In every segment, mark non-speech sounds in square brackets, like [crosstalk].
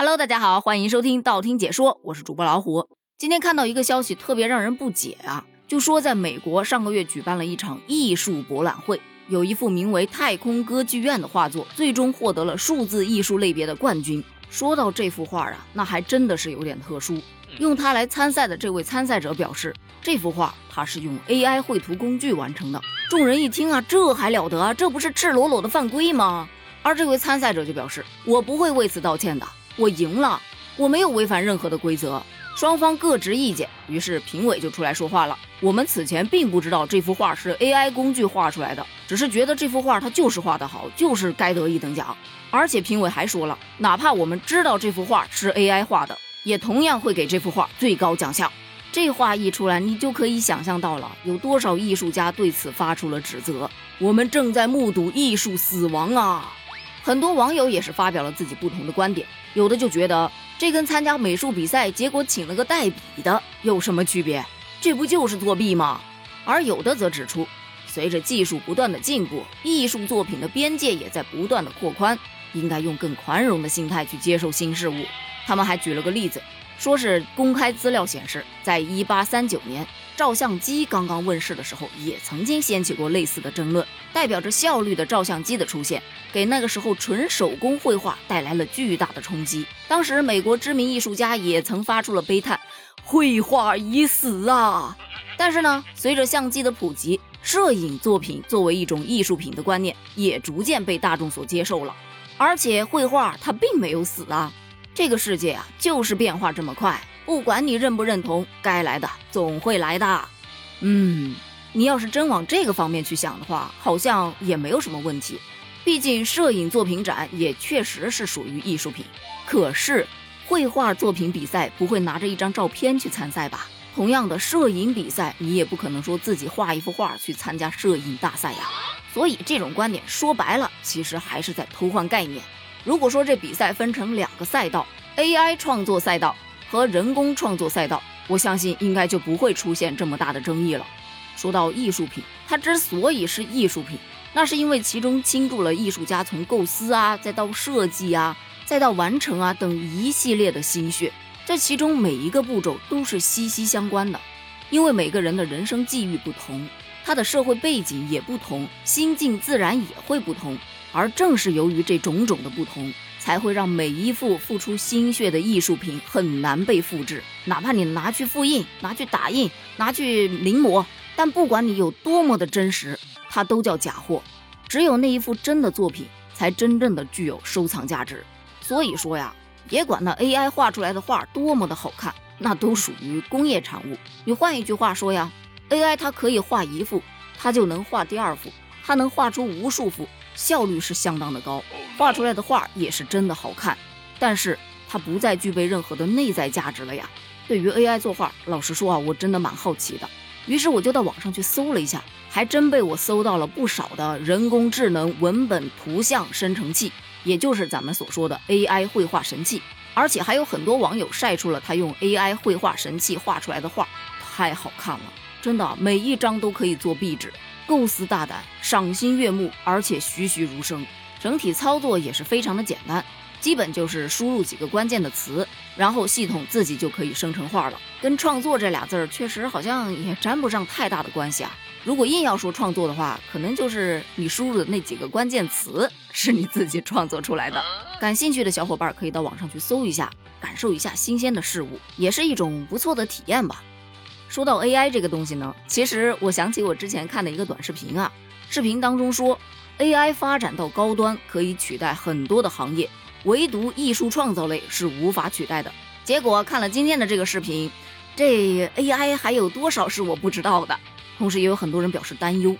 Hello，大家好，欢迎收听道听解说，我是主播老虎。今天看到一个消息，特别让人不解啊，就说在美国上个月举办了一场艺术博览会，有一幅名为《太空歌剧院》的画作，最终获得了数字艺术类别的冠军。说到这幅画啊，那还真的是有点特殊。用它来参赛的这位参赛者表示，这幅画他是用 AI 绘图工具完成的。众人一听啊，这还了得？这不是赤裸裸的犯规吗？而这位参赛者就表示，我不会为此道歉的。我赢了，我没有违反任何的规则。双方各执意见，于是评委就出来说话了。我们此前并不知道这幅画是 AI 工具画出来的，只是觉得这幅画它就是画得好，就是该得一等奖。而且评委还说了，哪怕我们知道这幅画是 AI 画的，也同样会给这幅画最高奖项。这话一出来，你就可以想象到了，有多少艺术家对此发出了指责。我们正在目睹艺术死亡啊！很多网友也是发表了自己不同的观点。有的就觉得这跟参加美术比赛结果请了个代笔的有什么区别？这不就是作弊吗？而有的则指出，随着技术不断的进步，艺术作品的边界也在不断的扩宽，应该用更宽容的心态去接受新事物。他们还举了个例子，说是公开资料显示，在一八三九年。照相机刚刚问世的时候，也曾经掀起过类似的争论。代表着效率的照相机的出现，给那个时候纯手工绘画带来了巨大的冲击。当时，美国知名艺术家也曾发出了悲叹：“绘画已死啊！”但是呢，随着相机的普及，摄影作品作为一种艺术品的观念也逐渐被大众所接受了。而且，绘画它并没有死啊！这个世界啊，就是变化这么快。不管你认不认同，该来的总会来的。嗯，你要是真往这个方面去想的话，好像也没有什么问题。毕竟摄影作品展也确实是属于艺术品。可是绘画作品比赛不会拿着一张照片去参赛吧？同样的，摄影比赛你也不可能说自己画一幅画去参加摄影大赛呀。所以这种观点说白了，其实还是在偷换概念。如果说这比赛分成两个赛道，AI 创作赛道。和人工创作赛道，我相信应该就不会出现这么大的争议了。说到艺术品，它之所以是艺术品，那是因为其中倾注了艺术家从构思啊，再到设计啊，再到完成啊等一系列的心血。这其中每一个步骤都是息息相关的，因为每个人的人生际遇不同，他的社会背景也不同，心境自然也会不同。而正是由于这种种的不同。才会让每一幅付出心血的艺术品很难被复制，哪怕你拿去复印、拿去打印、拿去临摹，但不管你有多么的真实，它都叫假货。只有那一幅真的作品，才真正的具有收藏价值。所以说呀，别管那 AI 画出来的画多么的好看，那都属于工业产物。你换一句话说呀，AI 它可以画一幅，它就能画第二幅，它能画出无数幅。效率是相当的高，画出来的画也是真的好看，但是它不再具备任何的内在价值了呀。对于 AI 作画，老实说啊，我真的蛮好奇的，于是我就到网上去搜了一下，还真被我搜到了不少的人工智能文本图像生成器，也就是咱们所说的 AI 绘画神器，而且还有很多网友晒出了他用 AI 绘画神器画出来的画，太好看了，真的每一张都可以做壁纸。构思大胆，赏心悦目，而且栩栩如生。整体操作也是非常的简单，基本就是输入几个关键的词，然后系统自己就可以生成画了。跟创作这俩字儿确实好像也沾不上太大的关系啊。如果硬要说创作的话，可能就是你输入的那几个关键词是你自己创作出来的。感兴趣的小伙伴可以到网上去搜一下，感受一下新鲜的事物，也是一种不错的体验吧。说到 AI 这个东西呢，其实我想起我之前看的一个短视频啊，视频当中说 AI 发展到高端可以取代很多的行业，唯独艺术创造类是无法取代的。结果看了今天的这个视频，这 AI 还有多少是我不知道的？同时也有很多人表示担忧，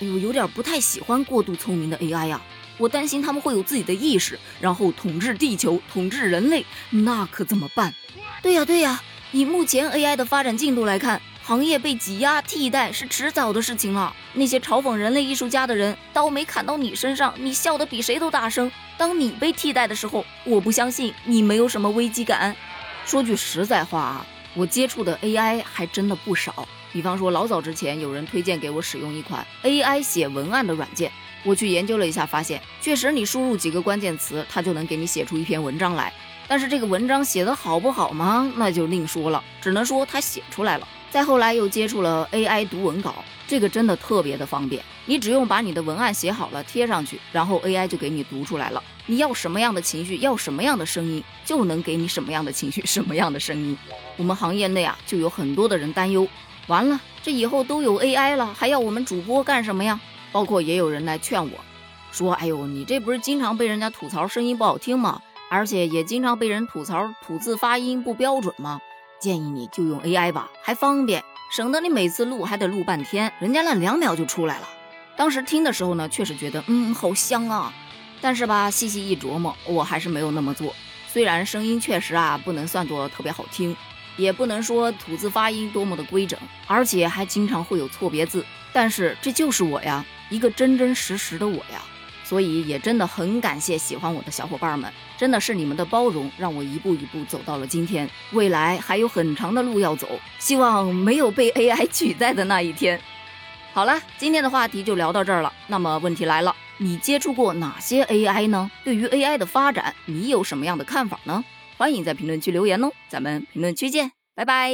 哎呦，有点不太喜欢过度聪明的 AI 呀，我担心他们会有自己的意识，然后统治地球，统治人类，那可怎么办？对呀，对呀。以目前 AI 的发展进度来看，行业被挤压替代是迟早的事情了。那些嘲讽人类艺术家的人，刀没砍到你身上，你笑得比谁都大声。当你被替代的时候，我不相信你没有什么危机感。说句实在话啊，我接触的 AI 还真的不少。比方说，老早之前有人推荐给我使用一款 AI 写文案的软件，我去研究了一下，发现确实你输入几个关键词，它就能给你写出一篇文章来。但是这个文章写的好不好吗？那就另说了，只能说他写出来了。再后来又接触了 AI 读文稿，这个真的特别的方便，你只用把你的文案写好了贴上去，然后 AI 就给你读出来了。你要什么样的情绪，要什么样的声音，就能给你什么样的情绪，什么样的声音。我们行业内啊，就有很多的人担忧，完了，这以后都有 AI 了，还要我们主播干什么呀？包括也有人来劝我，说，哎呦，你这不是经常被人家吐槽声音不好听吗？而且也经常被人吐槽吐字发音不标准吗？建议你就用 AI 吧，还方便，省得你每次录还得录半天，人家那两秒就出来了。当时听的时候呢，确实觉得嗯好香啊，但是吧，细细一琢磨，我还是没有那么做。虽然声音确实啊不能算作特别好听，也不能说吐字发音多么的规整，而且还经常会有错别字，但是这就是我呀，一个真真实实的我呀。所以也真的很感谢喜欢我的小伙伴们，真的是你们的包容，让我一步一步走到了今天。未来还有很长的路要走，希望没有被 [laughs] AI 取代的那一天。好了，今天的话题就聊到这儿了。那么问题来了，你接触过哪些 AI 呢？对于 AI 的发展，你有什么样的看法呢？欢迎在评论区留言哦，咱们评论区见，拜拜。